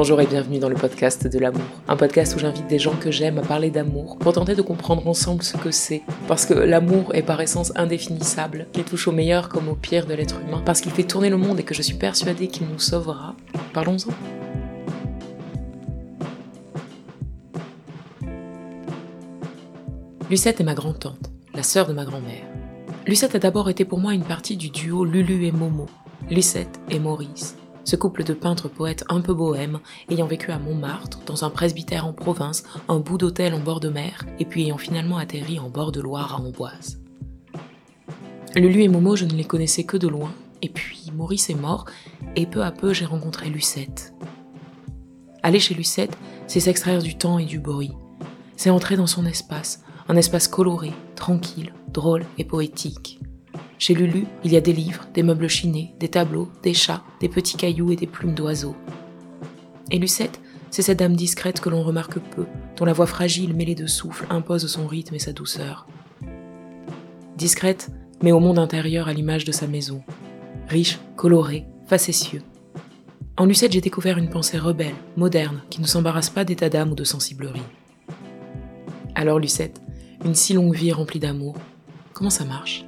Bonjour et bienvenue dans le podcast de l'amour. Un podcast où j'invite des gens que j'aime à parler d'amour pour tenter de comprendre ensemble ce que c'est. Parce que l'amour est par essence indéfinissable, qu'il touche au meilleur comme au pire de l'être humain, parce qu'il fait tourner le monde et que je suis persuadée qu'il nous sauvera. Parlons-en. Lucette est ma grand-tante, la sœur de ma grand-mère. Lucette a d'abord été pour moi une partie du duo Lulu et Momo, Lucette et Maurice. Ce couple de peintres poètes un peu bohèmes, ayant vécu à Montmartre, dans un presbytère en province, un bout d'hôtel en bord de mer, et puis ayant finalement atterri en bord de Loire à Amboise. Lulu et Momo, je ne les connaissais que de loin, et puis Maurice est mort, et peu à peu j'ai rencontré Lucette. Aller chez Lucette, c'est s'extraire du temps et du bruit. C'est entrer dans son espace, un espace coloré, tranquille, drôle et poétique. Chez Lulu, il y a des livres, des meubles chinés, des tableaux, des chats, des petits cailloux et des plumes d'oiseaux. Et Lucette, c'est cette dame discrète que l'on remarque peu, dont la voix fragile mêlée de souffle impose son rythme et sa douceur. Discrète, mais au monde intérieur à l'image de sa maison. Riche, coloré, facétieux. En Lucette, j'ai découvert une pensée rebelle, moderne, qui ne s'embarrasse pas d'état d'âme ou de sensiblerie. Alors Lucette, une si longue vie remplie d'amour, comment ça marche?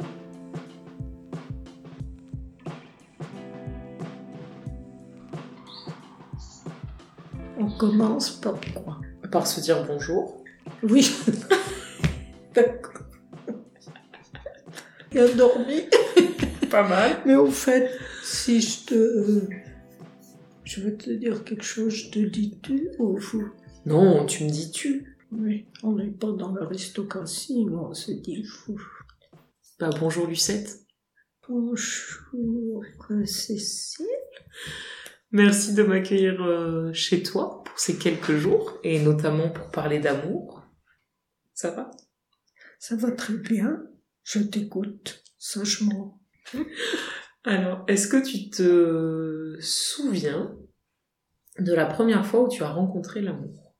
Commence par quoi Par se dire bonjour. Oui. D'accord. Il a dormi. Pas mal. Mais au fait, si je te. Je veux te dire quelque chose, je te dis tu ou vous? Non, tu me dis tu. Oui, on n'est pas dans l'aristocratie, mais on se dit vous. Bah bonjour Lucette. Bonjour, Cécile. Merci de m'accueillir euh, chez toi ces quelques jours et notamment pour parler d'amour. Ça va? Ça va très bien. Je t'écoute sagement. Alors, est-ce que tu te souviens de la première fois où tu as rencontré l'amour?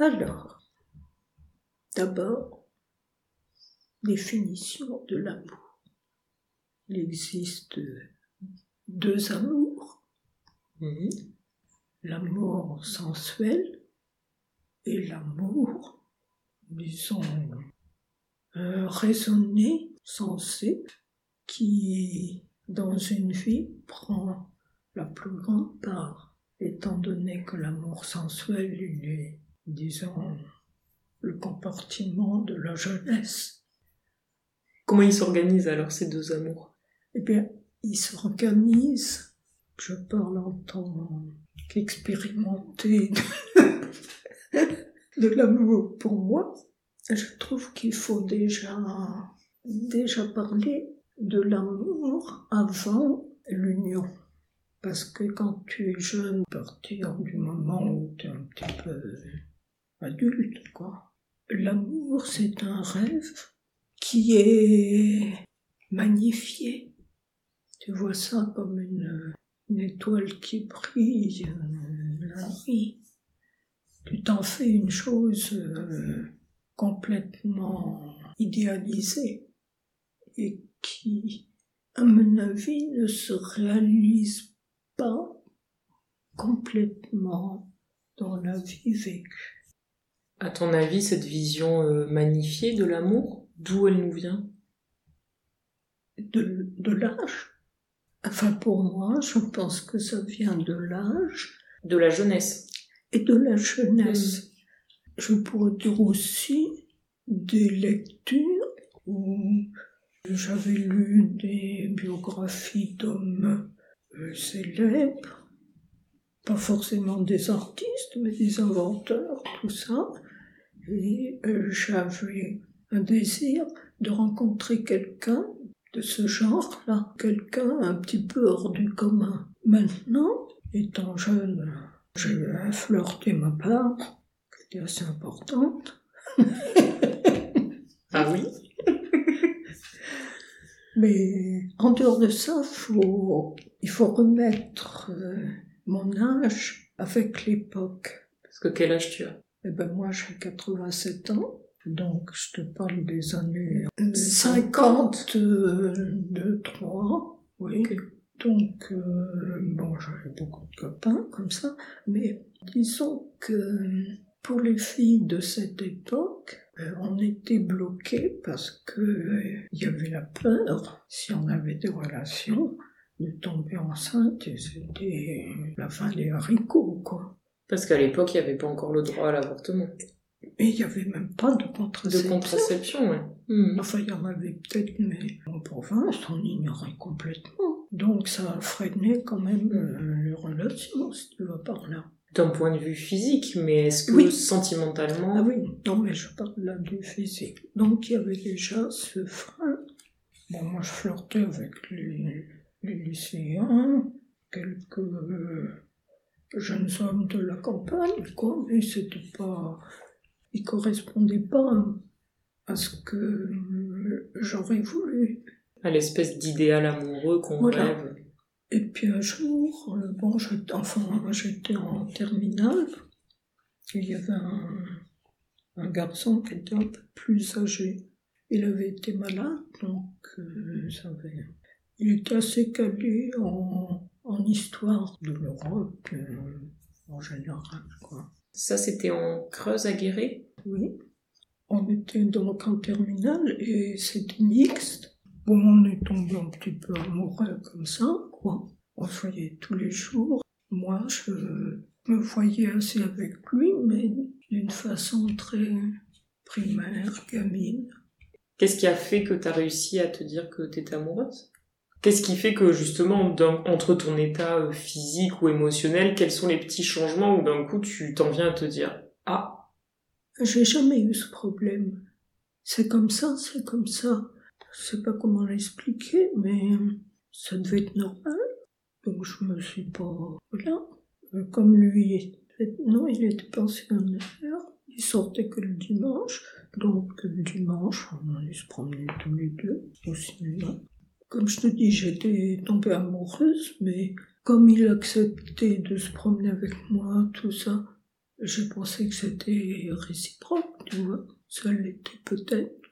Alors, d'abord, définition de l'amour. Il existe deux amours, Mhm. L'amour sensuel et l'amour, disons, euh, raisonné, sensé, qui, dans une vie, prend la plus grande part, étant donné que l'amour sensuel, il est, disons, le comportement de la jeunesse. Comment ils s'organisent alors ces deux amours? Eh bien, il s'organise, je parle en tant qu'expérimenté de l'amour pour moi, je trouve qu'il faut déjà, déjà parler de l'amour avant l'union. Parce que quand tu es jeune, à partir du moment où tu es un petit peu adulte, quoi, l'amour c'est un rêve qui est magnifié. Tu vois ça comme une, une étoile qui brille euh, la nuit. Tu t'en fais une chose euh, complètement idéalisée et qui, à mon avis, ne se réalise pas complètement dans la vie vécue. À ton avis, cette vision euh, magnifiée de l'amour, d'où elle nous vient? De, de l'âge? Enfin, pour moi, je pense que ça vient de l'âge De la jeunesse. et de la jeunesse. Je pourrais dire aussi des lectures où j'avais lu des biographies d'hommes euh, célèbres, pas forcément des artistes, mais des inventeurs, tout ça. Et euh, j'avais un désir de rencontrer quelqu'un de ce genre-là, quelqu'un un petit peu hors du commun. Maintenant, étant jeune, j'ai flirté ma part, qui était assez importante. ah oui? Mais en dehors de ça, faut, il faut remettre euh, mon âge avec l'époque. Parce que quel âge tu as? Eh ben moi j'ai 87 ans. Donc, je te parle des années 52, 3, oui. Donc, euh, bon, j'avais beaucoup de copains comme ça, mais disons que pour les filles de cette époque, euh, on était bloqués parce que euh, il y avait la peur, si on avait des relations, de tomber enceinte et c'était la fin des haricots, quoi. Parce qu'à l'époque, il n'y avait pas encore le droit à l'avortement. Mais il n'y avait même pas de contraception. De contraception, oui. Hmm. Enfin, il y en avait peut-être, mais en province, on ignorait complètement. Donc ça a freiné quand même euh, les relations, si tu vas par là. D'un point de vue physique, mais est-ce que sentimentalement... Ah oui, non mais je parle là du physique. Donc il y avait déjà ce frein. Bon, moi je flirtais avec les, les lycéens, quelques euh, jeunes hommes de la campagne, quoi, mais c'était pas il correspondait pas à ce que j'aurais voulu. À l'espèce d'idéal amoureux qu'on rêve. Et puis un jour, euh, bon, j'étais, enfin, j'étais en terminale, il y avait un, garçon qui était un peu plus âgé. Il avait été malade, donc euh, ça avait... il était assez calé en, en histoire de l'Europe euh, en général, quoi. Ça, c'était en Creuse à Guéret Oui. On était donc en terminale et c'était mixte. Bon, on est tombé un petit peu amoureux comme ça, quoi. On se voyait tous les jours. Moi, je me voyais assez avec lui, mais d'une façon très primaire, gamine. Qu'est-ce qui a fait que tu as réussi à te dire que tu étais amoureuse? Qu'est-ce qui fait que justement, entre ton état euh, physique ou émotionnel, quels sont les petits changements où d'un coup tu t'en viens à te dire Ah J'ai jamais eu ce problème. C'est comme ça, c'est comme ça. Je sais pas comment l'expliquer, mais ça devait être normal. Donc je me suis pas. Voilà. Euh, comme lui, non, il était pensionnaire. Il sortait que le dimanche. Donc le dimanche, on allait se promener tous les deux au. Comme je te dis, j'étais tombée amoureuse, mais comme il acceptait de se promener avec moi, tout ça, j'ai pensé que c'était réciproque, tu vois. Ça l'était peut-être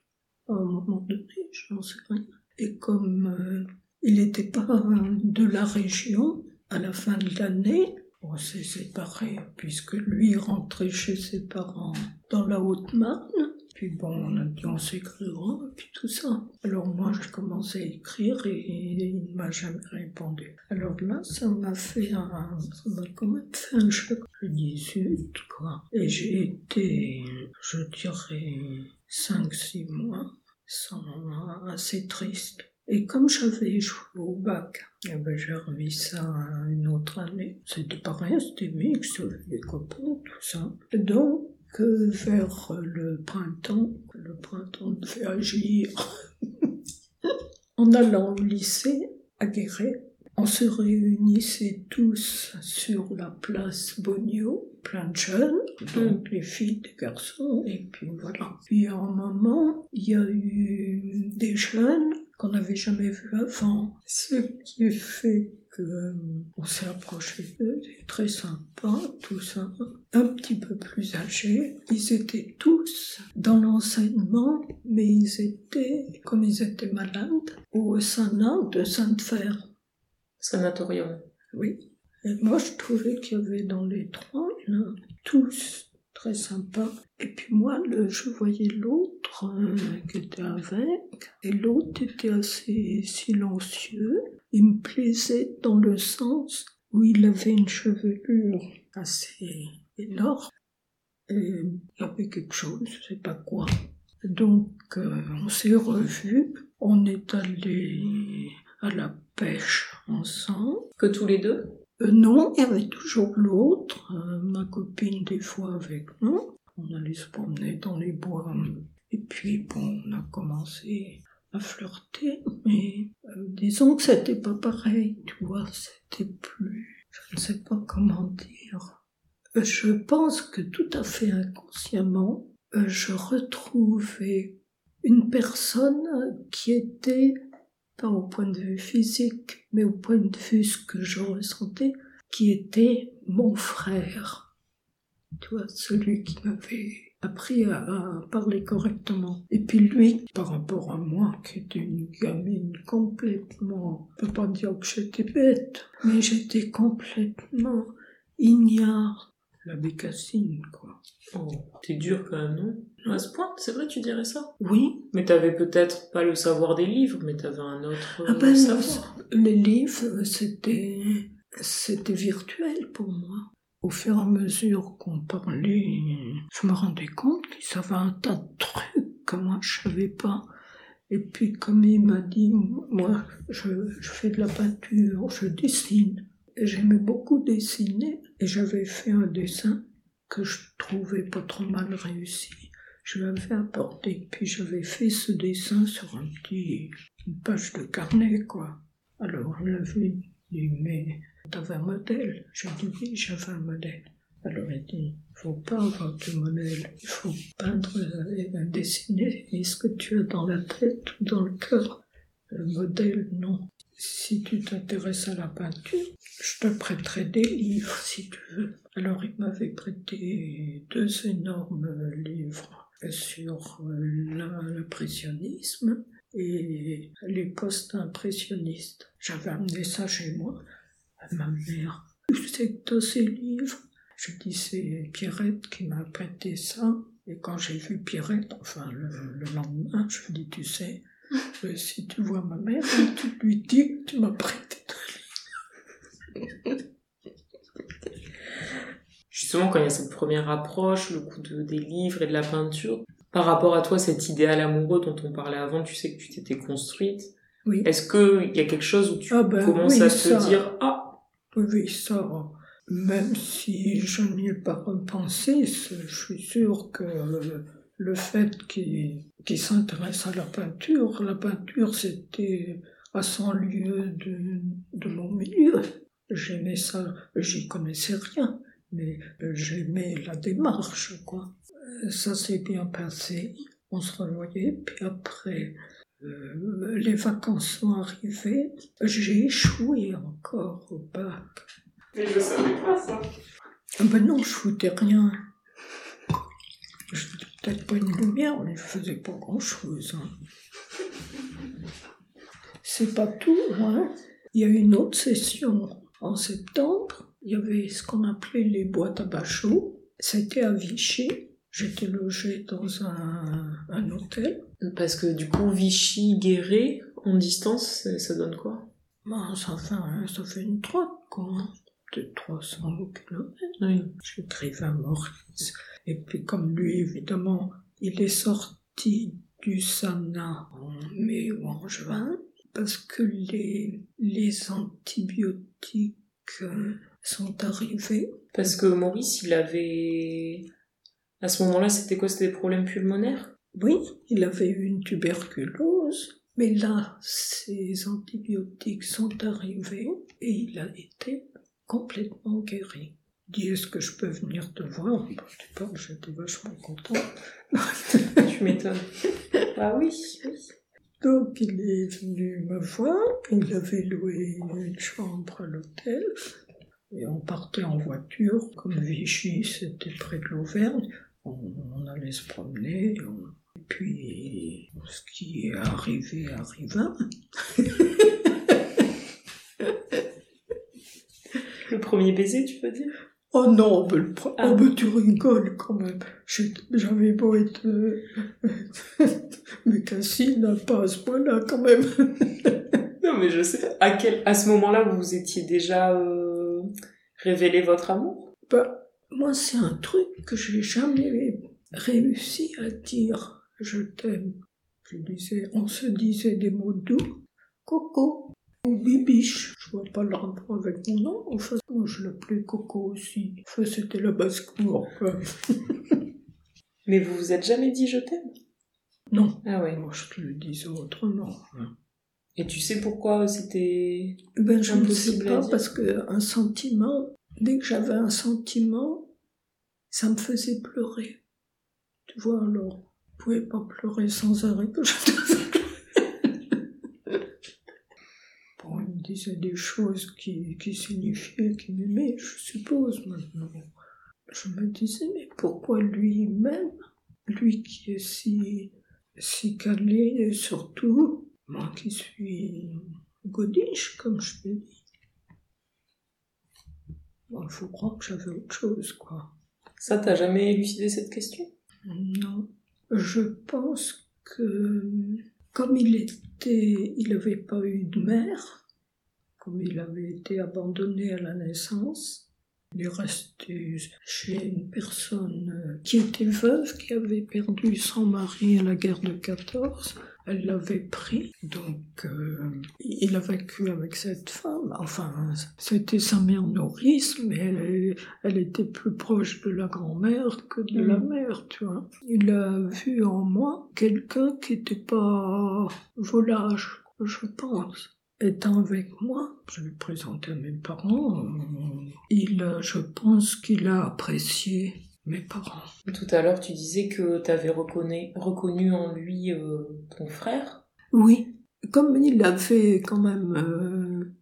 à un moment donné, je n'en sais rien. Et comme euh, il n'était pas de la région, à la fin de l'année, on s'est séparés, puisque lui rentrait chez ses parents dans la Haute-Marne, puis bon, on a dit on s'écrira, et puis tout ça. Alors moi, j'ai commencé à écrire et, il ne m'a jamais répondu. Alors là, ça m'a fait un, ça m'a quand même fait un choc. Je dis quoi. Et j'ai été, je dirais, 5-6 mois sans, assez triste. Et comme j'avais échoué au bac, eh ben j'ai remis ça une autre année. C'était pareil, c'était mix, les copains, tout ça. Donc, que vers le printemps, le printemps devait agir. en allant au lycée à Guéret, on se réunissait tous sur la place Bogno, plein de jeunes, donc les filles, des garçons, et puis voilà. Puis à un moment, il y a eu des jeunes qu'on n'avait jamais vus avant, ce qui fait euh, on s'est approché d'eux, très sympa, tout ça, un petit peu plus âgés. Ils étaient tous dans l'enseignement, mais ils étaient, comme ils étaient malades, au Sanat de Sainte-Fer. Sanatorium. Oui. Et moi, je trouvais qu'il y avait dans les trois, tous très sympas. Et puis moi, je voyais l'autre euh, qui était avec, et l'autre était assez silencieux. Il me plaisait dans le sens où il avait une chevelure assez énorme. Et il y avait quelque chose, je sais pas quoi. Donc, euh, on s'est revus. On est allé à la pêche ensemble. Que tous les deux? Euh, Non, il y avait toujours l'autre, euh, ma copine des fois avec nous. On allait se promener dans les bois. Et puis bon, on a commencé à flirter, mais euh, disons que c'était pas pareil, tu vois, c'était plus, je ne sais pas comment dire. Je pense que tout à fait inconsciemment, je retrouvais une personne qui était, pas au point de vue physique, mais au point de vue ce que je ressentais, qui était mon frère. Tu vois, celui qui m'avait appris à, parler correctement. Et puis lui, par rapport à moi, qui était une gamine complètement, je peux pas dire que j'étais bête, mais j'étais complètement ignare. La bécassine, quoi. Oh, t'es dur quand même, non? À ce point, c'est vrai, tu dirais ça? Oui. Mais t'avais peut-être pas le savoir des livres, mais t'avais un autre ah ben, savoir. Les livres, c'était, c'était virtuel pour moi au fur et à mesure qu'on parlait, je me rendais compte qu'il savait un tas de trucs que moi je savais pas. Et puis comme il m'a dit, moi je, fais de la peinture, je dessine. J'aimais beaucoup dessiner et j'avais fait un dessin que je trouvais pas trop mal réussi. Je l'avais apporté, puis j'avais fait ce dessin sur un petit, une page de carnet, quoi. Alors, on l'a vu, il mais T'avais un modèle J'ai dit oui, j'avais un modèle. Alors il dit, faut pas avoir de modèle, il faut peindre et dessiner et ce que tu as dans la tête ou dans le cœur? Le modèle, non. Si tu t'intéresses à la peinture, je te prêterai des livres si tu veux. Alors il m'avait prêté deux énormes livres sur l'impressionnisme et les post-impressionnistes. J'avais amené ça chez moi ma mère. C'est que ces livres Je dis, c'est Pierrette qui m'a prêté ça. Et quand j'ai vu Pierrette, enfin le, lendemain, je lui dis, tu sais, euh, si tu vois ma mère, tu lui dis que tu m'as prêté Justement, quand il y a cette première approche, le coup de, des livres et de la peinture, par rapport à toi, cet idéal amoureux dont on parlait avant, tu sais que tu t'étais construite. Oui. Est-ce qu'il y a quelque chose où tu ah ben commences à te dire, ah, oui, ça, même si je n'y ai pas repensé, je suis sûr que le fait qu'il s'intéresse à la peinture, la peinture c'était à 100 lieues de, de mon milieu. J'aimais ça, j'y connaissais rien, mais j'aimais la démarche, quoi. Ça s'est bien passé, on se revoyait, puis après, euh, les vacances sont arrivées, j'ai échoué encore au bac. Mais je savais pas ça. Ah ben non, je foutais rien. Je peut-être pas une lumière, mais je faisais pas grand-chose. Hein. C'est pas tout, hein. Il y a une autre session en septembre. Il y avait ce qu'on appelait les boîtes à bachot. C'était à Vichy. J'étais logée dans un, un, hôtel. Parce que du coup, Vichy-Guéret, en distance, ça donne quoi? Ben, ça, fait, ça fait une trotte, quoi. De 300 km. Oui. J'écrivais à Maurice. Et puis, comme lui, évidemment, il est sorti du Sana en mai ou en juin, parce que les, les antibiotiques euh, sont arrivés. Parce que Maurice, il avait à ce moment-là, c'était quoi? C'était des problèmes pulmonaires? Oui, il avait eu une tuberculose. Mais là, ses antibiotiques sont arrivés et il a été complètement guéri. Dis, est-ce que je peux venir te voir? Bah, Tu parles, j'étais vachement content. tu m'étonnes. ah oui, oui. Donc il est venu me voir, il avait loué une chambre à l'hôtel, et on partait en voiture, comme Vichy, c'était près de l'Auvergne, on, allait se promener, et puis ce qui est arrivé arriva. le premier baiser, tu veux dire? Oh non, mais, le oh, ah. tu rigoles quand même. J'avais beau être... mais Cassie n'a pas à ce point-là quand même. non mais je sais. À, quel... à ce moment-là, vous étiez déjà euh, révélé votre amour? Bah, moi, c'est un truc que j'ai jamais réussi à dire je t'aime. Je disais, on se disait des mots doux, Coco ou Bibiche. Je vois pas le rapport avec mon nom. Enfin, moi, je l'appelais Coco aussi. Enfin, c'était la basse-cour, Mais vous vous êtes jamais dit je t'aime? Non, Ah ouais. moi je te le disais autrement. Et tu sais pourquoi c'était... Ben, je ne sais pas parce que un sentiment, dès que j'avais un sentiment, ça me faisait pleurer. Tu vois, alors, je pouvais pas pleurer sans arrêt que je devais pleurer. Bon, il me disait des choses qui, qui signifiaient qu'il m'aimait, je suppose, maintenant. Je me disais, mais pourquoi lui m'aime Lui qui est si, si calé, et surtout, moi qui suis godiche, comme je te dis? Bon, il faut croire que j'avais autre chose, quoi. Ça, t'as jamais élucidé cette question? Non. Je pense que, comme il était, il n'avait pas eu de mère, comme il avait été abandonné à la naissance, il est resté chez une personne euh, qui était veuve, qui avait perdu son mari à la guerre de 14. Elle l'avait pris, donc euh, il a vécu avec cette femme. Enfin, c'était sa mère nourrice, mais elle, elle était plus proche de la grand-mère que de la Mhm. mère, tu vois. Il a vu en moi quelqu'un qui n'était pas volage, je pense. Étant avec moi, je l'ai présenté à mes parents, euh, il a, je pense qu'il a apprécié mes parents. Tout à l'heure, tu disais que t'avais reconnu, reconnu en lui euh, ton frère. Oui, comme il avait quand même euh,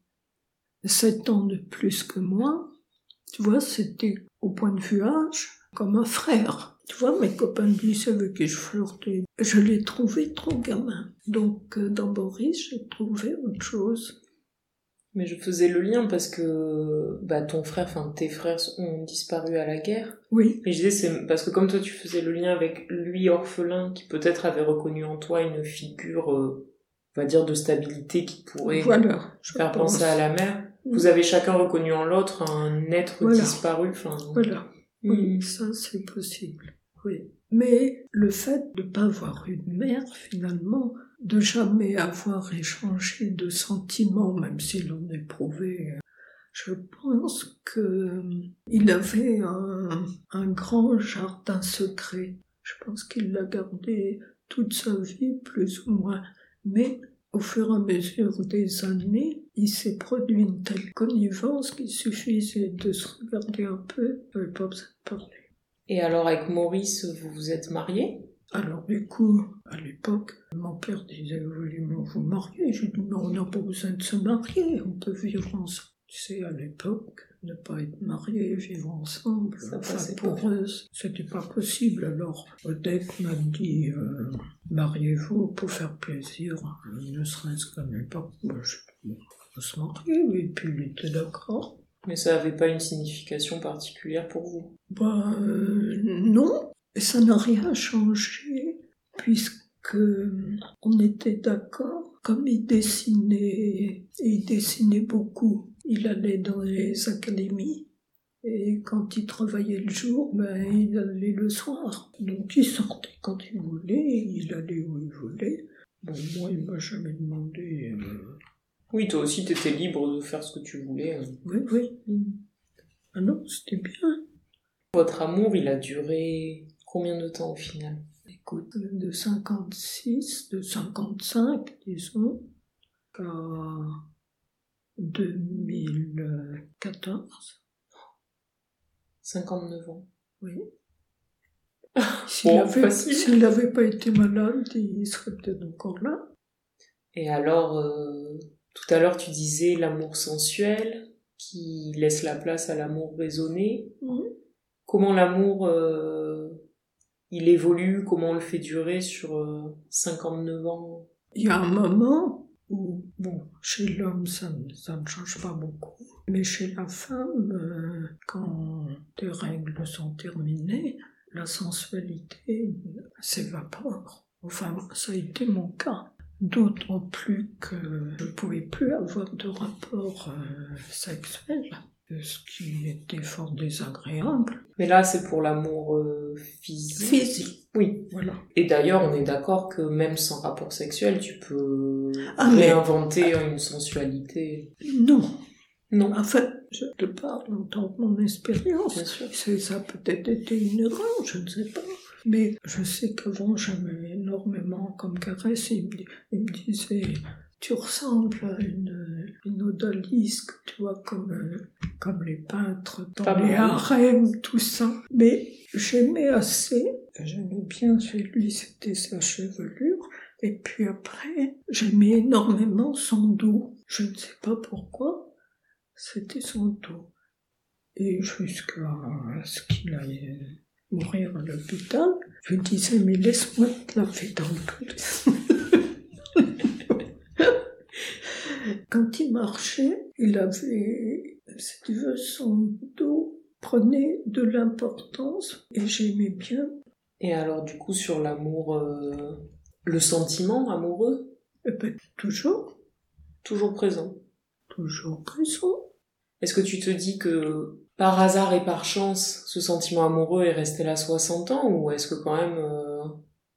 sept ans de plus que moi, tu vois, c'était au point de vue âge comme un frère. Tu vois, mes copains de lycée avec qui je flirtais, je l'ai trouvé trop gamin. Donc euh, dans Boris, j'ai trouvé autre chose. Mais je faisais le lien parce que bah, ton frère, enfin tes frères ont disparu à la guerre. Oui, Et je disais, c'est parce que comme toi tu faisais le lien avec lui orphelin qui peut-être avait reconnu en toi une figure, euh, on va dire, de stabilité qui pourrait voilà. je faire pense. penser à la mère. Vous avez chacun reconnu en l'autre un être Voilà. disparu. Enfin, Voilà. Oui, ça c'est possible. Oui. Mais le fait de ne pas avoir eu de mère, finalement, de jamais avoir échangé de sentiments, même s'il en éprouvait, euh, je pense que euh, il avait un, grand jardin secret. Je pense qu'il l'a gardé toute sa vie, plus ou moins. Mais au fur et à mesure des années, il s'est produit une telle connivence qu'il suffisait de se regarder un peu, il pas besoin de parler. Et alors avec Maurice, vous vous êtes mariés? Alors du coup, à l'époque, mon père disait, vous voulez vous marier? J'ai dit, mais on n'a pas besoin de se marier, on peut vivre ensemble. Sais, à l'époque, ne pas être marié, vivre ensemble, Ça enfin, pour pas. eux, c'était pas possible. Alors, Odette m'a dit, euh, mariez-vous pour faire plaisir, ne serait-ce qu'à l'époque. Je dis, on se marier, et puis il était d'accord. Mais ça n'avait pas une signification particulière pour vous. Bah, euh, non, ça n'a rien changé, puisque on était d'accord. Comme il dessinait, il dessinait beaucoup, il allait dans les académies. Et quand il travaillait le jour, ben, il allait le soir. Donc il sortait quand il voulait, il allait où il voulait. Bon, moi, il m'a jamais demandé. euh, Oui, toi aussi, t'étais libre de faire ce que tu voulais. hein. Oui, oui. Ah non, c'était bien. Votre amour, il a duré combien de temps au final? Écoute, de 56, de 55, disons, à 2014, 59 ans. oui. S'il Bon, n'avait pas été malade, il serait peut-être encore là. Et alors, euh, tout à l'heure, tu disais l'amour sensuel qui laisse la place à l'amour raisonné. Mhm. Comment l'amour, euh, il évolue, comment on le fait durer sur euh, 59 ans? Il y a un moment où, bon, chez l'homme, ça, ne- ça ne change pas beaucoup. Mais chez la femme, euh, quand tes règles sont terminées, la sensualité s'évapore. Enfin, ça a été mon cas. D'autant plus que je ne pouvais plus avoir de rapport euh, sexuel, ce qui était fort désagréable. Mais là, c'est pour l'amour euh, physique. Physique. Oui. Voilà. Et d'ailleurs, on est d'accord que même sans rapport sexuel, tu peux Ah, mais- réinventer une sensualité. Non. Non, Enfin, je te parle en tant que mon expérience. bien sûr. Ça a peut-être été une erreur, je ne sais pas. Mais je sais qu'avant, vraiment comme caresse. Il me, il me disait, tu ressembles à une, une odalisque, tu vois, comme, euh, comme les peintres dans Pas les harems, tout ça. Mais j'aimais assez, j'aimais bien chez lui, c'était sa chevelure. Et puis après, j'aimais énormément son dos. Je ne sais pas pourquoi, c'était son dos. Et jusqu'à ce qu'il aille mourir à l'hôpital, je disais, mais laisse-moi te laver dans le. Quand il marchait, il avait, si tu veux, son dos prenait de l'importance et j'aimais bien. Et alors, du coup, sur l'amour, euh, le sentiment amoureux, Et ben, toujours, toujours présent. toujours présent. Est-ce que tu te dis que par hasard et par chance, ce sentiment amoureux est resté là 60 ans ou est-ce que quand même euh,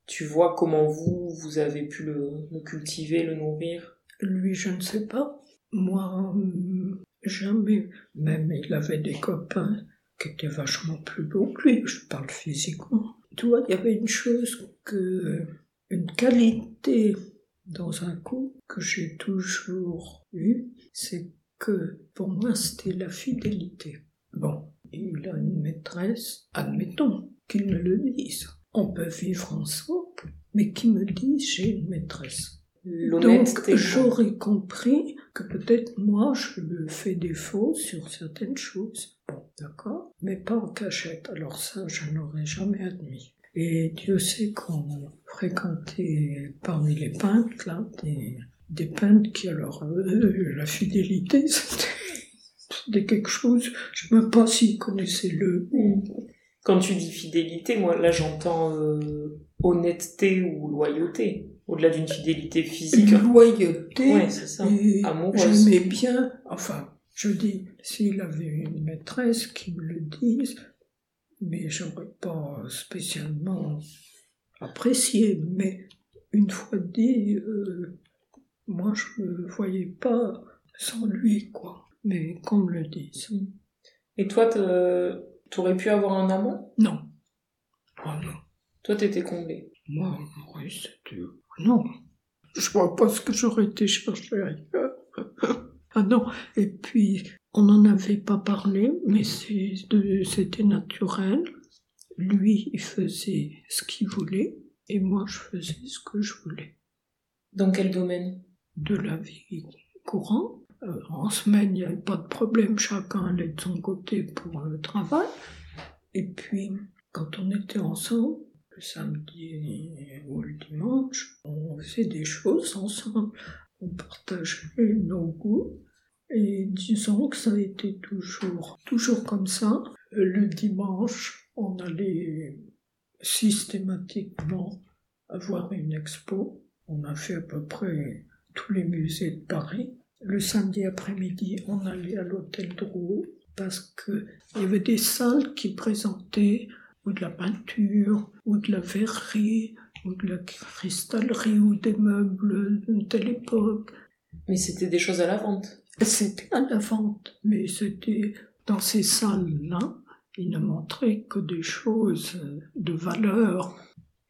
tu vois comment vous, vous avez pu le, cultiver, le nourrir? Lui, je ne sais pas. Moi, hum, jamais. Même il avait des copains qui étaient vachement plus beaux que lui. Je parle physiquement. Tu il y avait une chose que, une qualité dans un couple que j'ai toujours eue, c'est que pour moi c'était la fidélité. Bon, il a une maîtresse, admettons qu'il me le dise. On peut vivre ensemble, mais qu'il me dise j'ai une maîtresse? Donc j'aurais compris que peut-être moi je me fais défaut sur certaines choses. Bon, d'accord, mais pas en cachette. Alors ça, je n'aurais jamais admis. Et Dieu sait qu'on fréquentait parmi les peintres là des, des peintres qui alors la fidélité c'était c'était quelque chose. Je ne sais même pas s'ils connaissaient le. Quand tu dis fidélité, moi là j'entends euh, honnêteté ou loyauté, au-delà d'une fidélité physique. loyauté. Ouais, c'est ça. Amoureuse. J'aimais bien, enfin, je dis, s'il avait une maîtresse qui me le dise, mais j'aurais pas spécialement apprécié. Mais une fois dit, euh, moi je me voyais pas sans lui, quoi. Mais me le dise. Et toi, t'aurais pu avoir un amant? Non. Oh non. Toi, t'étais comblé. Moi, oui, c'était. Non. Je vois pas ce que j'aurais été chercher ailleurs. ah non. Et puis, on n'en avait pas parlé, mais c'était naturel. Lui, il faisait ce qu'il voulait, et moi, je faisais ce que je voulais. Dans quel domaine? De la vie courante. Euh, en semaine, il n'y avait pas de problème, chacun allait de son côté pour le travail. Et puis, quand on était ensemble, le samedi ou le dimanche, on faisait des choses ensemble. On partageait nos goûts. Et disons que ça a été toujours, toujours comme ça. Euh, Le dimanche, on allait systématiquement avoir une expo. On a fait à peu près tous les musées de Paris. Le samedi après-midi, on allait à l'hôtel Drouot parce que il y avait des salles qui présentaient ou de la peinture, ou de la verrerie, ou de la cristallerie, ou des meubles d'une telle époque. Mais c'était des choses à la vente. C'était à la vente, mais c'était dans ces salles-là, ils ne montraient que des choses de valeur.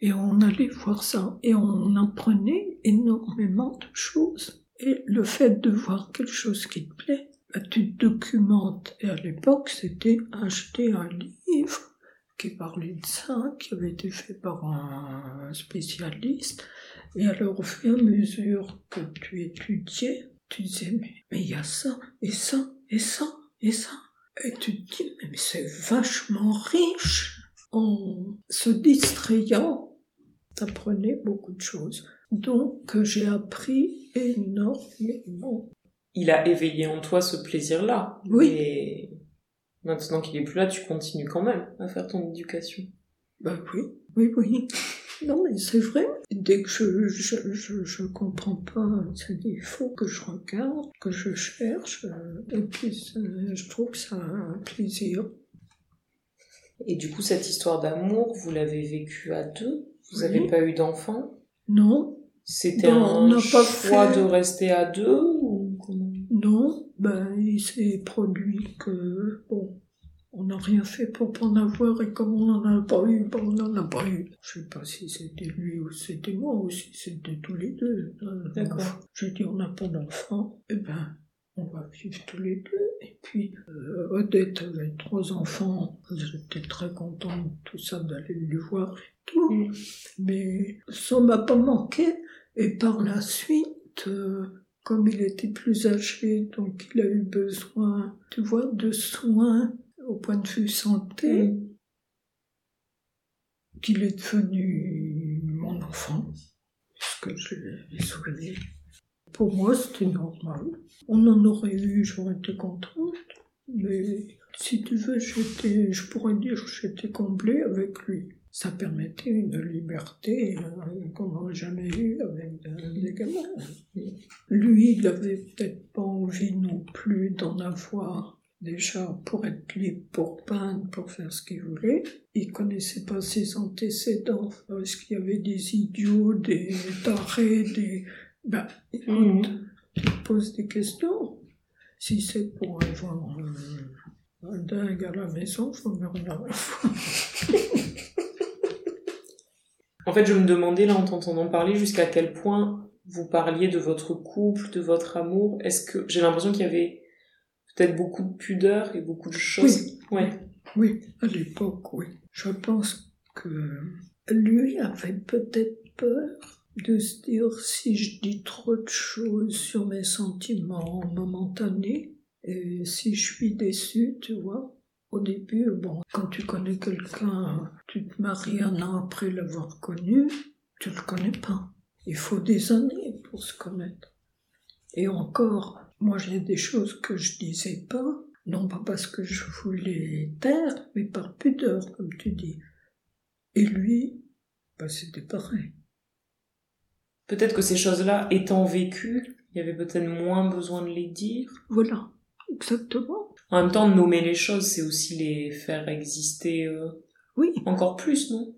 Et on allait voir ça, et on apprenait énormément de choses. Et le fait de voir quelque chose qui te plaît, bah, tu te documentes. Et à l'époque, c'était acheter un livre qui parlait de ça, qui avait été fait par un spécialiste. Et alors, au fur et à mesure que tu étudiais, tu disais, mais il y a ça, et ça, et ça, et ça. Et tu te dis, mais, mais c'est vachement riche. En se distrayant, t'apprenais beaucoup de choses. Donc, j'ai appris énormément. Il a éveillé en toi ce plaisir-là. Oui. Et maintenant qu'il est plus là, tu continues quand même à faire ton éducation. Ben oui, oui, oui. Non, mais c'est vrai. Dès que je, je, je, je comprends pas, c'est il faut que je regarde, que je cherche, euh, et puis je trouve que ça a un plaisir. Et du coup, cette histoire d'amour, vous l'avez vécue à deux? Vous Oui. n'avez pas eu d'enfant? Non, C'était on un pas choix fait- de rester à deux ou comment? Non, ben il s'est produit que, bon, on n'a rien fait pour en avoir et comme on n'en a pas eu, ben on n'en a pas eu. Je sais pas si c'était lui ou c'était moi ou si c'était tous les deux. D'accord. Je dis on n'a pas d'enfant, eh ben on va vivre tous les deux. Et puis euh, Odette avait trois enfants, j'étais très contente tout ça d'aller lui voir et tout. Mm. Mais ça m'a pas manqué. Et par la suite, euh, comme il était plus âgé, donc il a eu besoin, tu vois, de soins au point de vue santé, Mm. qu'il est devenu mon enfant, puisque je l'ai soigné. Pour moi, c'était normal. On en aurait eu, j'aurais été contente, mais si tu veux, je pourrais dire que j'étais comblée avec lui. Ça permettait une liberté euh, qu'on n'aurait jamais eue avec euh, des gamins. Lui, il avait peut-être pas envie non plus d'en avoir déjà pour être libre, pour peindre, pour faire ce qu'il voulait. Il connaissait pas ses antécédents. Est-ce qu'il y avait des idiots, des tarés, des... Ben, te poses des questions. Si c'est pour avoir euh, un dingue à la maison, faut me regarder. En fait, je me demandais là en t'entendant parler jusqu'à quel point vous parliez de votre couple, de votre amour. Est-ce que j'ai l'impression qu'il y avait peut-être beaucoup de pudeur et beaucoup de choses. Ouais. Oui, à l'époque, oui. Je pense que lui avait peut-être peur de se dire si je dis trop de choses sur mes sentiments momentanés et si je suis déçue, tu vois. Au début, bon, quand tu connais quelqu'un, tu te maries un an après l'avoir connu, tu le connais pas. Il faut des années pour se connaître. Et encore, moi j'ai des choses que je disais pas, non pas parce que je voulais taire, mais par pudeur, comme tu dis. Et lui, bah, c'était pareil. Peut-être que ces choses-là, étant vécues, il y avait peut-être moins besoin de les dire. Voilà, exactement. En même temps, nommer les choses, c'est aussi les faire exister euh, Oui, encore plus, non?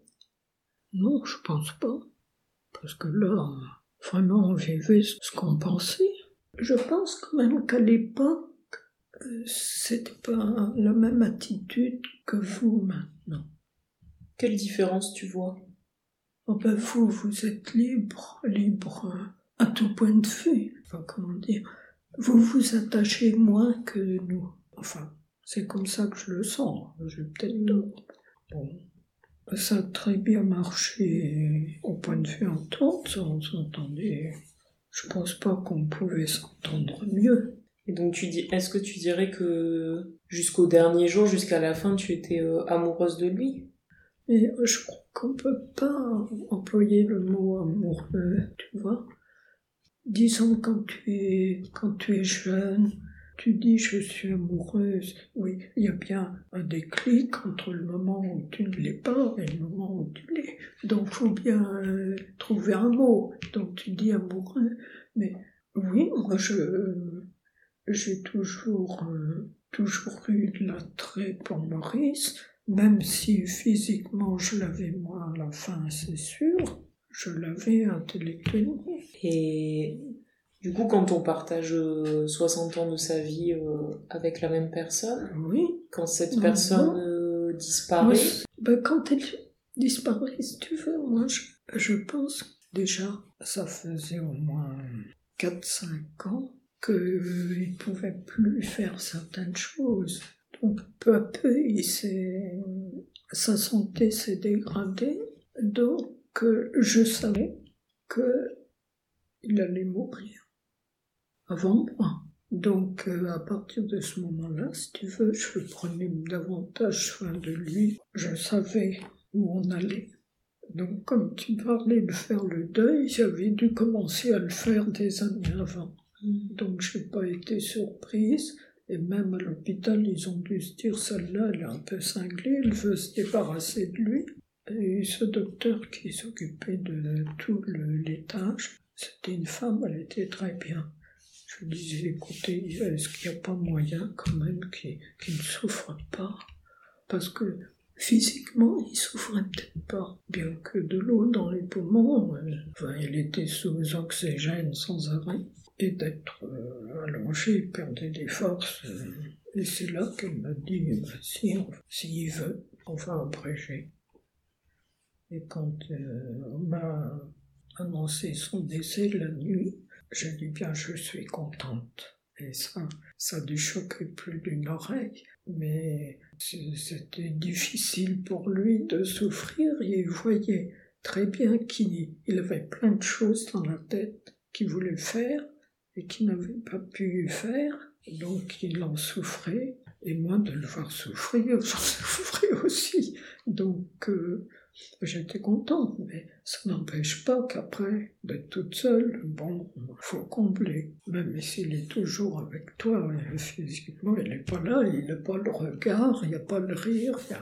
Non, je pense pas. Parce que là, vraiment, on vivait ce qu'on pensait. Je pense quand même qu'à l'époque, euh, c'était pas la même attitude que vous maintenant. Quelle différence tu vois? Oh ben vous, vous êtes libre, libre à tout point de vue. Enfin, comment dire Vous vous attachez moins que nous. Enfin, c'est comme ça que je le sens. J'ai peut-être tort. Bon. Ça a très bien marché au point de vue entente, on s'entendait. Je pense pas qu'on pouvait s'entendre mieux. Et donc tu dis, est-ce que tu dirais que jusqu'au dernier jour, jusqu'à la fin, tu étais euh, amoureuse de lui? Mais je crois qu'on peut pas employer le mot amoureux, tu vois. Disons quand tu es, quand tu es jeune, tu dis je suis amoureuse. Oui, il y a bien un déclic entre le moment où tu ne l'es pas et le moment où tu l'es. Donc faut bien euh, trouver un mot. Donc tu dis amoureux. Mais oui, moi je j'ai toujours euh, toujours eu de l'attrait pour Maurice, même si physiquement je l'avais moins à la fin, c'est sûr. Je l'avais intellectuellement. Et du coup, quand on partage euh, 60 ans de sa vie euh, avec la même personne, Oui. quand cette Mhm. personne euh, disparaît, ben, quand elle disparaît, si tu veux, moi, je, je pense déjà, ça faisait au moins 4-5 ans qu'il ne pouvait plus faire certaines choses. Donc, peu à peu, il sa santé s'est dégradée. Donc, euh, je savais que il allait mourir avant moi. Donc, euh, à partir de ce moment-là, si tu veux, je prenais davantage soin de lui. Je savais où on allait. Donc, comme tu parlais de faire le deuil, j'avais dû commencer à le faire des années avant. Donc, j'ai pas été surprise. Et même à l'hôpital, ils ont dû se dire, celle-là, elle est un peu cinglée, elle veut se débarrasser de lui. Et ce docteur qui s'occupait de tout l'étage, c'était une femme, elle était très bien. Je lui disais, écoutez, est-ce qu'il n'y a pas moyen quand même qu'il ne souffre pas? Parce que Physiquement, il souffrait peut-être pas, bien que de l'eau dans les poumons, enfin, il était sous oxygène sans arrêt, et d'être euh, allongé, il perdait des forces. euh, et c'est là qu'elle m'a dit, bah, si, s'il veut, on va abréger. Et quand euh, on m'a annoncé son décès la nuit, j'ai dit bien, je suis contente. Et ça, ça a dû plus d'une oreille. Mais c'était difficile pour lui de souffrir il voyait très bien qu'il il avait plein de choses dans la tête qu'il voulait faire et qu'il n'avait pas pu faire. Donc il en souffrait. Et moi, de le voir souffrir, j'en souffrais aussi. Donc euh, j'étais contente, mais ça n'empêche pas qu'après, d'être toute seule, bon, faut combler. Même s'il est toujours avec toi, et physiquement, il n'est pas là, il n'a pas le regard, il n'y a pas le rire, il ne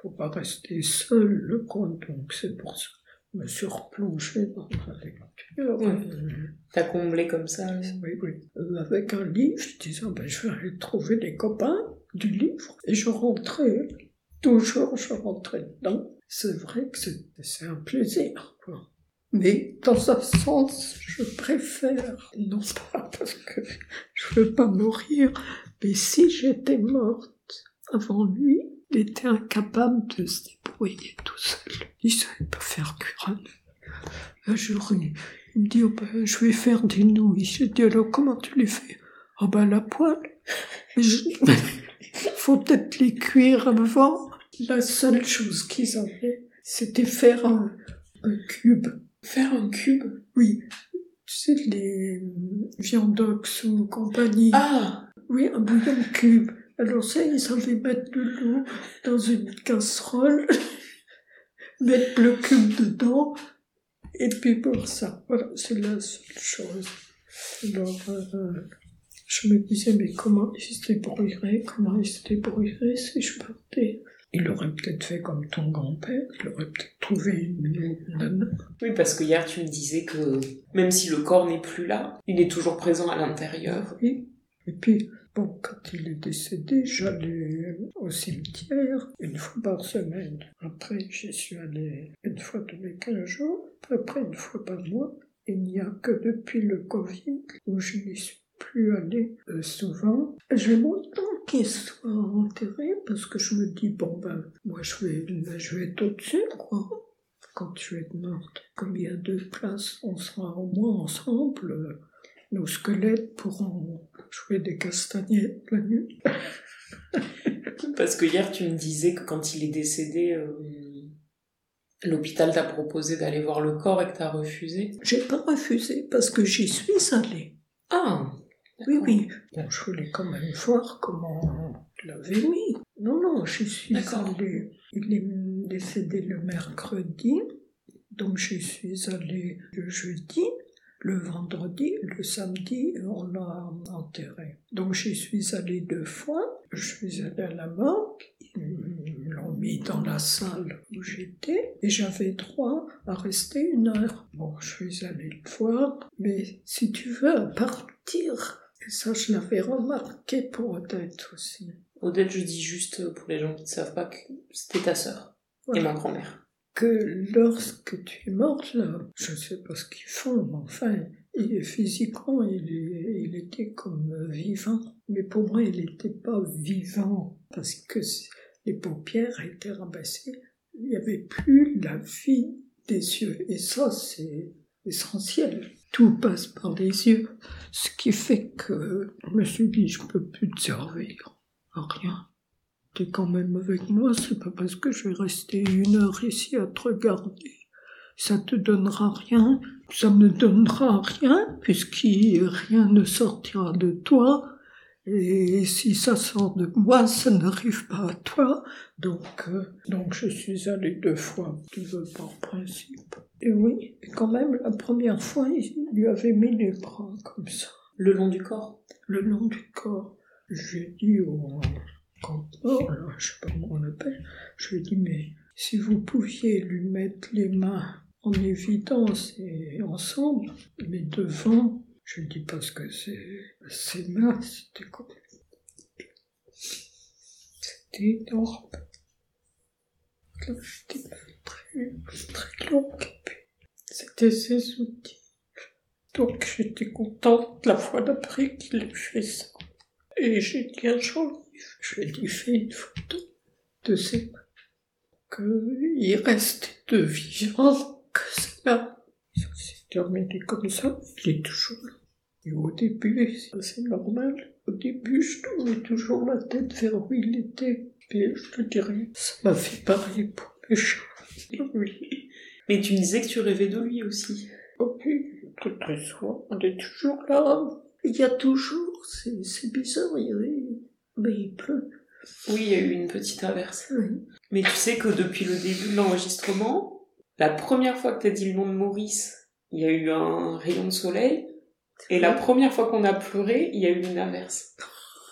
faut pas rester seul, le compte. Donc c'est pour ça me suis replongée dans la lecture. T'as comblé comme ça oui, oui. Euh, avec un livre, je disais, ben, je vais aller trouver des copains du livre. Et je rentrais, toujours je rentrais dedans. C'est vrai que c'est c'est un plaisir, quoi. Mais dans un sens, je préfère, non pas parce que je veux pas mourir, mais si j'étais morte avant lui, il était incapable de se débrouiller tout seul. Il savait pas faire cuire un œuf. Un jour, il il me dit, oh ben, je vais faire des nouilles. J'ai dit, alors comment tu les fais? Oh ben, la poêle. Je- Faut peut-être les cuire avant. La seule chose qu'ils avaient, c'était faire un, un cube. Faire un cube? Oui, tu sais, les viandox ou compagnie. Ah Oui, un bouillon cube. Alors ça, ils savaient mettre de l'eau dans une casserole, mettre le cube dedans, et puis pour ça. Voilà, c'est la seule chose. Alors, euh, je me disais, mais comment il se débrouillerait, comment il se débrouillerait si je partais? Il aurait peut-être fait comme ton grand-père, il aurait peut-être trouvé une nana. Oui, parce que hier tu me disais que même si le corps n'est plus là, il est toujours présent à l'intérieur. Oui. Et puis, bon, quand il est décédé, j'allais au cimetière une fois par semaine. Après, j'y suis allé une fois tous les 15 jours, après une fois par mois. Il n'y a que depuis le Covid où je n'y suis plus allé euh, souvent. J'ai longtemps qu'il soit enterré parce que je me dis, bon ben, moi je vais, je vais être au-dessus, quoi. Quand tu es morte, comme il y a deux places, on sera au moins ensemble? Nos squelettes pourront jouer des castagnettes la nuit. Parce que hier tu me disais que quand il est décédé, euh, l'hôpital t'a proposé d'aller voir le corps et que t'as refusé. J'ai pas refusé parce que j'y suis allée. Ah Oui, oui. Bon, je voulais quand même voir comment on l'avait mis. Non, non, j'y suis allée. Il est décédé le mercredi, donc j'y suis allée le jeudi. Le vendredi, le samedi, on l'a enterré. Donc j'y suis allée deux fois. Je suis allée à la morgue. Ils l'ont mis dans la salle où j'étais et j'avais droit à rester une heure. Bon, je suis allée le voir, mais si tu veux, partir, et ça je l'avais remarqué pour Odette aussi. Odette, je dis juste pour les gens qui ne savent pas que c'était ta sœur et ma grand-mère. Que lorsque tu es morte, là, je sais pas ce qu'ils font, mais enfin, il est physiquement, il, il était comme vivant. Mais pour moi, il n'était pas vivant, parce que les paupières étaient rabaissées. Il n'y avait plus la vie des yeux. Et ça, c'est essentiel. Tout passe par les yeux. Ce qui fait que je me suis dit, je peux plus te servir à rien. T'es quand même avec moi, c'est pas parce que je vais rester une heure ici à te regarder. Ça te donnera rien, ça me donnera rien, puisqu'il rien ne sortira de toi. Et si ça sort de moi, ça n'arrive pas à toi. Donc, euh, donc je suis allée deux fois, tu veux par principe. Et oui, quand même, la première fois, il lui avait mis les bras comme ça Le long du corps? Le long du corps. J'ai dit au cantor, là, je sais pas comment on l'appelle, je lui ai dit, mais si vous pouviez lui mettre les mains en évidence et ensemble, mais devant, je lui dis parce que c'est, ses mains, c'était comme... C'était énorme. j'étais très, très longue. C'était ses outils. Donc j'étais contente la fois d'après qu'il ait fait ça. Et j'ai dit un jour, je lui ai fait une photo de ses mains. Qu'il restait de vivant, que ça s'est terminé comme ça, il est toujours là. Et au début, c'est normal. Au début, je tournais toujours la tête vers où il était. Et je te dirais, ça m'a fait pareil pour mes chats. Oui. Mais tu me disais que tu rêvais de lui aussi. Oh oui, très très souvent. On est toujours là. Il y a toujours, c'est, c'est bizarre, il y a... mais il pleut. Oui, il y a eu une petite averse. Mais tu sais que depuis le début de l'enregistrement, la première fois que tu as dit le nom de Maurice, il y a eu un rayon de soleil. Et la première fois qu'on a pleuré, il y a eu une averse.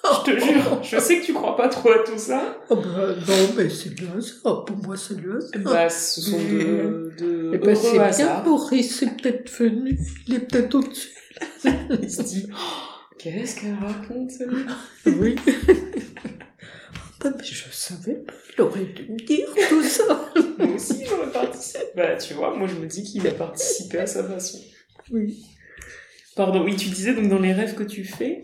Je te jure, je sais que tu crois pas trop à tout ça. Oh bah, non, mais c'est le hasard. Pour moi, c'est le hasard. Bah, ce sont de, de eh ben, c'est bien, Maurice est peut-être venu. Il est peut-être au-dessus. il se dit, oh, qu'est-ce qu'elle raconte, celle-là Oui. Ah, mais je savais pas, il aurait dû me dire tout ça. moi aussi, j'aurais participé. Bah, tu vois, moi, je me dis qu'il a participé à sa façon. Oui. Pardon, oui, tu disais donc dans les rêves que tu fais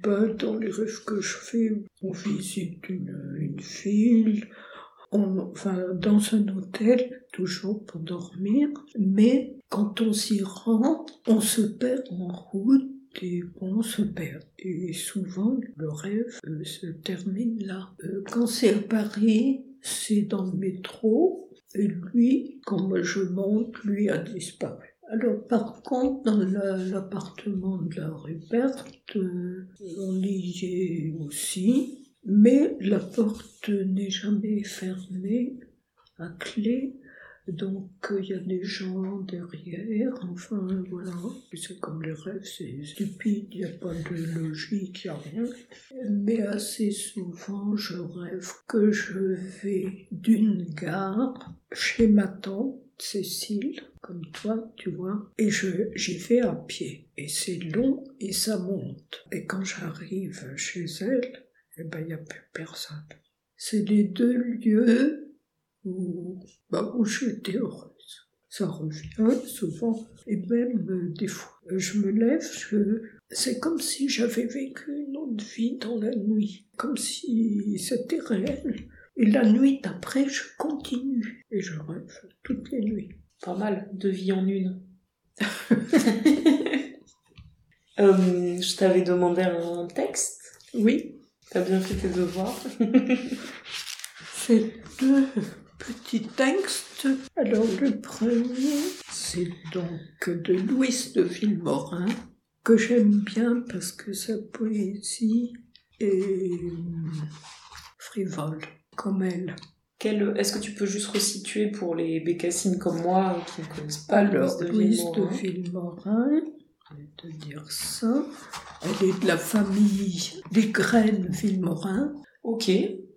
ben, Dans les rêves que je fais, on visite une, une ville, on, dans un hôtel, toujours pour dormir, mais quand on s'y rend, on se perd en route et on se perd. Et souvent, le rêve euh, se termine là. Euh, quand c'est à Paris, c'est dans le métro, et lui, quand moi je monte, lui a disparu. Alors par contre, dans l'appartement de la rue Berthe, euh, on y est aussi, mais la porte n'est jamais fermée à clé donc il y a des gens derrière, enfin voilà, c'est comme les rêves, c'est stupide, il n'y a pas de logique, il n'y a rien. Mais assez souvent je rêve que je vais d'une gare chez ma tante Cécile, comme toi, tu vois, et je, j'y vais à pied. Et c'est long et ça monte. Et quand j'arrive chez elle, eh ben, il n'y a plus personne. C'est les deux lieux où, bah, où j'étais heureuse. Ça revient souvent, et même euh, des fois, je me lève, je... c'est comme si j'avais vécu une autre vie dans la nuit, comme si c'était réel. Et la nuit d'après, je continue, et je rêve toutes les nuits. Pas mal, deux vies en une. euh, je t'avais demandé un texte. Oui. T'as bien fait tes devoirs. c'est deux petit texte. Alors le premier, c'est donc de Louis de Villemorin, que j'aime bien parce que sa poésie est frivole, comme elle. Est-ce que tu peux juste resituer pour les bécassines comme moi qui ne connaissent pas Alors, Louise de Villemorin, je vais te dire ça. Elle est de la famille des graines Villemorin. Ok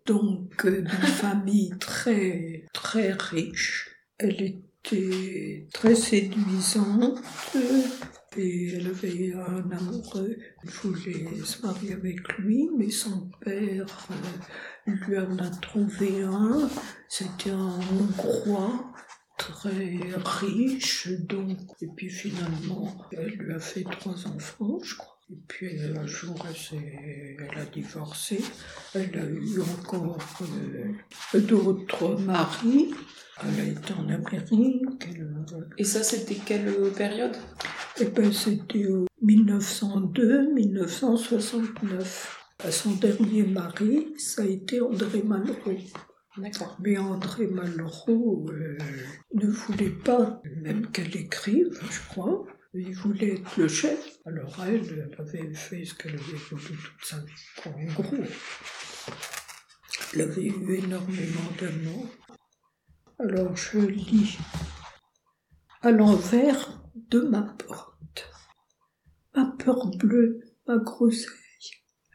donc euh, d'une famille très très riche. Elle était très séduisante et elle avait un amoureux. Elle voulait se marier avec lui, mais son père euh, lui en a trouvé un. C'était un Hongrois très riche, donc. Et puis finalement, elle lui a fait trois enfants, je crois. Et puis un jour, elle, a divorcé. Elle a eu encore euh, d'autres maris. Elle a été en Amérique. Et ça, c'était quelle période? Eh bien, c'était 1902-1969. Son dernier mari, ça a été André Malraux. D'accord. Mais André Malraux euh, ne voulait pas, même qu'elle écrive, je crois, il voulait être le chef. Alors elle, elle avait fait ce qu'elle avait voulu toute sa vie. En gros, elle avait eu énormément d'amour. Alors je lis à l'envers de ma porte. Ma peur bleue, ma groseille.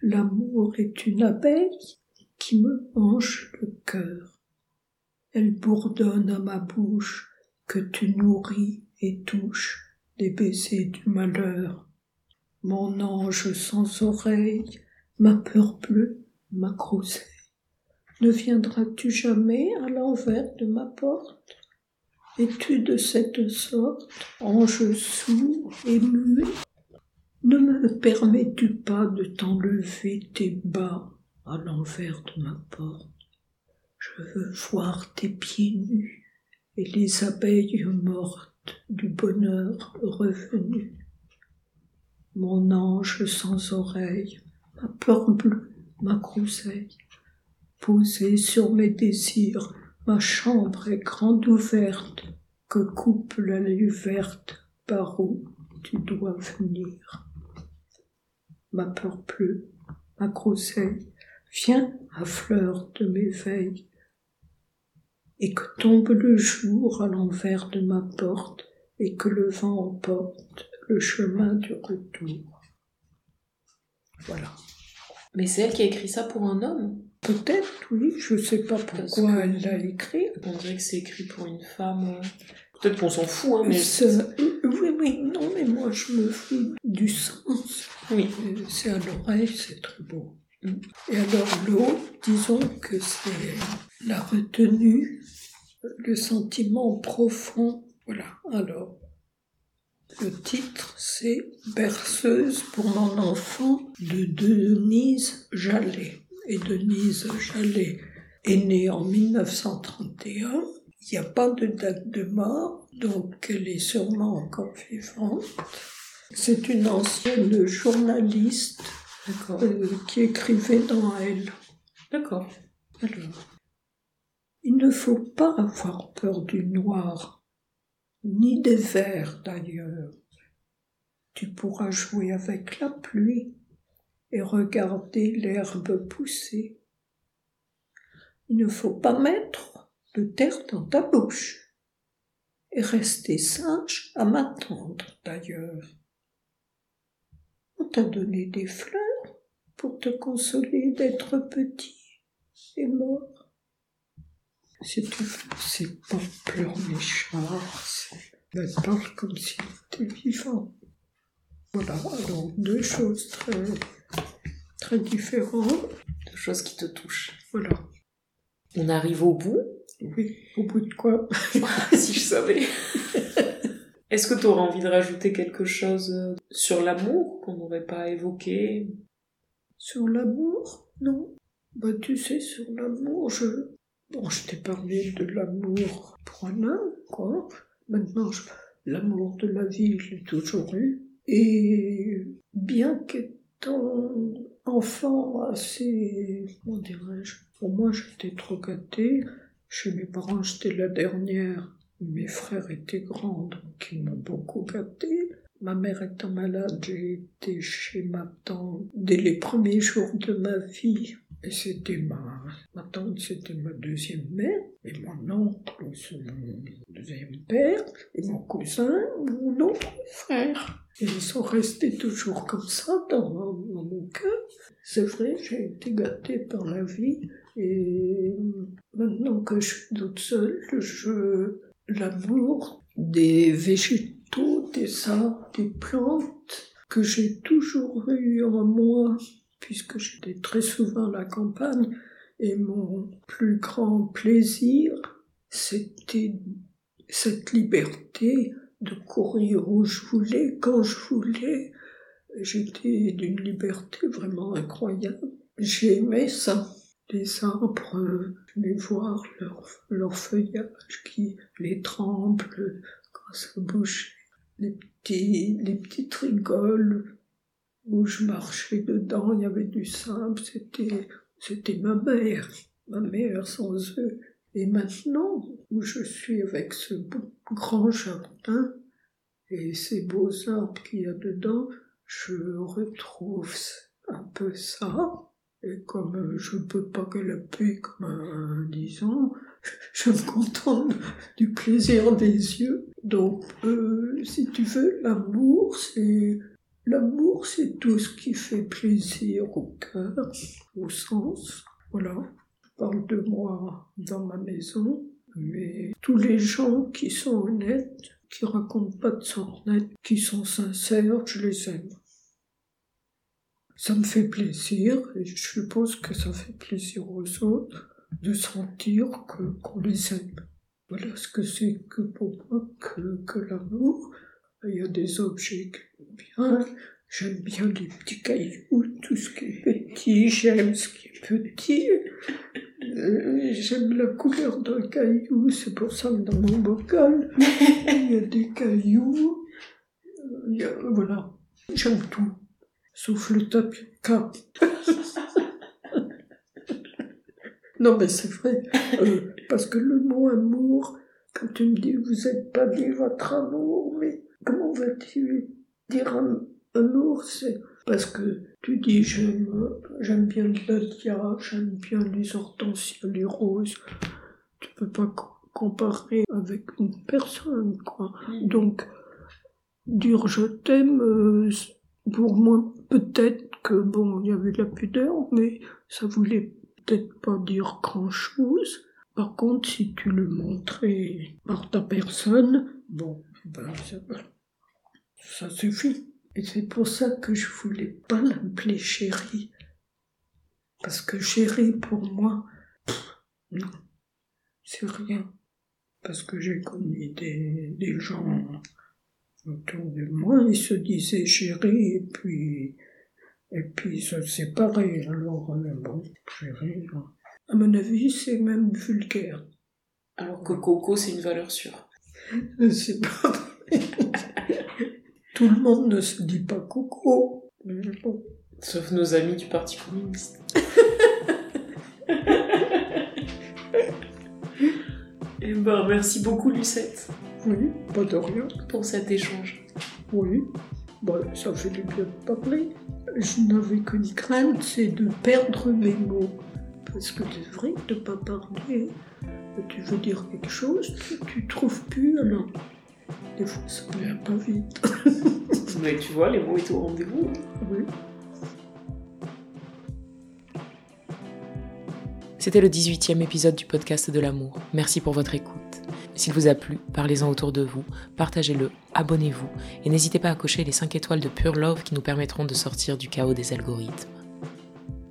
L'amour est une abeille qui me mange le cœur. Elle bourdonne à ma bouche que tu nourris et touches baisers du malheur. Mon ange sans oreille, ma peur bleue, ma groseille. Ne viendras-tu jamais à l'envers de ma porte? Es-tu de cette sorte, ange sourd et muet? Ne me permets-tu pas de t'enlever tes bas à l'envers de ma porte? Je veux voir tes pieds nus et les abeilles mortes du bonheur revenu. Mon ange sans oreille, ma peur bleue, ma groseille, posée sur mes désirs, ma chambre est grande ouverte, que coupe la lue verte par où tu dois venir. Ma peur bleue, ma groseille, viens à fleur de mes veilles, et que tombe le jour à l'envers de ma porte, et que le vent emporte le chemin du retour. Voilà. Mais c'est elle qui a écrit ça pour un homme? Peut-être, oui, je sais pas pourquoi elle l'a écrit. On dirait que c'est écrit pour une femme. euh, Peut-être qu'on s'en fout, hein, mais. Oui, oui, non, mais moi je me fous du sens. Oui. Euh, C'est à l'oreille, c'est très beau. Et alors l'autre, disons que c'est la retenue, le sentiment profond. Voilà, alors. Le titre, c'est Berceuse pour mon enfant de Denise Jallet. Et Denise Jallet est née en 1931. Il n'y a pas de date de mort, donc elle est sûrement encore vivante. C'est une ancienne journaliste. Euh, qui écrivait dans Elle. D'accord. Alors, il ne faut pas avoir peur du noir, ni des verts d'ailleurs. Tu pourras jouer avec la pluie et regarder l'herbe pousser. Il ne faut pas mettre de terre dans ta bouche et rester sage à m'attendre d'ailleurs. On t'a donné des fleurs pour te consoler d'être petit et mort. Tu veux, c'est pas pleurnichard, c'est elle parle comme s'il était vivant. Voilà, alors deux choses très, très différentes. Deux choses qui te touchent. Voilà. On arrive au bout. Oui, au bout de quoi? Si je savais. Est-ce que tu aurais envie de rajouter quelque chose euh, sur l'amour qu'on n'aurait pas évoqué? Sur l'amour Non. Bah tu sais, sur l'amour, je... Bon, je t'ai parlé de l'amour pour un homme, quoi. Maintenant, l'amour de la vie, je l'ai toujours eu. Et bien qu'étant enfant assez, comment dirais-je, pour moi j'étais trop gâtée. Chez mes parents, j'étais la dernière. Mes frères étaient grands, donc ils m'ont beaucoup gâtée. Ma mère étant malade, j'ai été chez ma tante dès les premiers jours de ma vie. C'était ma, ma tante, c'était ma deuxième mère. Et mon oncle, c'est mon deuxième père. Et mon cousin, mon autre frère. Ils sont restés toujours comme ça dans, dans mon cœur. C'est vrai, j'ai été gâtée par la vie. Et maintenant que je suis toute seule, je, l'amour des végétaux, des arbres, des plantes que j'ai toujours eu en moi, puisque j'étais très souvent à la campagne, et mon plus grand plaisir, c'était cette liberté de courir où je voulais, quand je voulais. J'étais d'une liberté vraiment incroyable. J'aimais ça. Les arbres, les voir, leur, leur feuillage qui les tremble quand ça bouge. Les petits, les petites rigoles où je marchais dedans, il y avait du sable, c'était, c'était ma mère, ma mère sans eux. Et maintenant, où je suis avec ce grand jardin et ces beaux arbres qu'il y a dedans, je retrouve un peu ça. Et comme je ne peux pas galoper comme un, disons, je me contente du plaisir des yeux. Donc, euh, si tu veux, l'amour, c'est l'amour, c'est tout ce qui fait plaisir au cœur, au sens. Voilà. Je parle de moi dans ma maison, mais tous les gens qui sont honnêtes, qui racontent pas de sornettes, qui sont sincères, je les aime. Ça me fait plaisir et je suppose que ça fait plaisir aux autres. De sentir que qu'on les aime. Voilà ce que c'est que pour moi que, que l'amour. Il y a des objets que j'aime bien. J'aime bien les petits cailloux, tout ce qui est petit. J'aime ce qui est petit. Euh, j'aime la couleur d'un caillou, c'est pour ça que dans mon bocal, il y a des cailloux. Euh, voilà, j'aime tout, sauf le tapis non, mais c'est vrai, euh, parce que le mot amour, quand tu me dis vous n'êtes pas dit votre amour, mais comment vas-tu dire amour? C'est parce que tu dis j'aime, j'aime bien le dahlia, j'aime bien les hortensias, les roses. Tu peux pas comparer avec une personne, quoi. Donc, dire je t'aime, euh, pour moi, peut-être que bon, il y avait la pudeur, mais ça voulait peut-être pas dire grand chose. Par contre, si tu le montrais par ta personne, bon, ben, ça, ça suffit. Et c'est pour ça que je voulais pas l'appeler chérie. Parce que chérie, pour moi, non, c'est rien. Parce que j'ai connu des, des gens autour de moi, ils se disaient chérie, et puis, et puis ils se séparaient. Alors, euh, bon, chérie, à mon avis, c'est même vulgaire. Alors que Coco, c'est une valeur sûre. C'est pas Tout le monde ne se dit pas coucou. Sauf nos amis du Parti communiste. Et eh ben, merci beaucoup, Lucette. Oui, pas de rien. Pour cet échange. Oui, bon, ça fait du bien de parler. Je n'avais qu'une crainte, c'est de perdre mes mots. Parce que c'est vrai de ne pas parler. Tu veux dire quelque chose, tu, tu trouves plus alors. Des fois, ça vient pas vite. Mais tu vois, les mots étaient au rendez-vous. Oui. C'était le 18e épisode du podcast de l'amour. Merci pour votre écoute. S'il vous a plu, parlez-en autour de vous, partagez-le, abonnez-vous et n'hésitez pas à cocher les 5 étoiles de Pure Love qui nous permettront de sortir du chaos des algorithmes.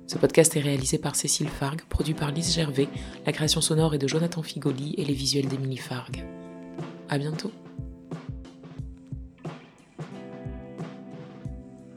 Ce podcast est réalisé par Cécile Fargue, produit par Lise Gervais, la création sonore est de Jonathan Figoli et les visuels d'Émilie Fargue. À bientôt!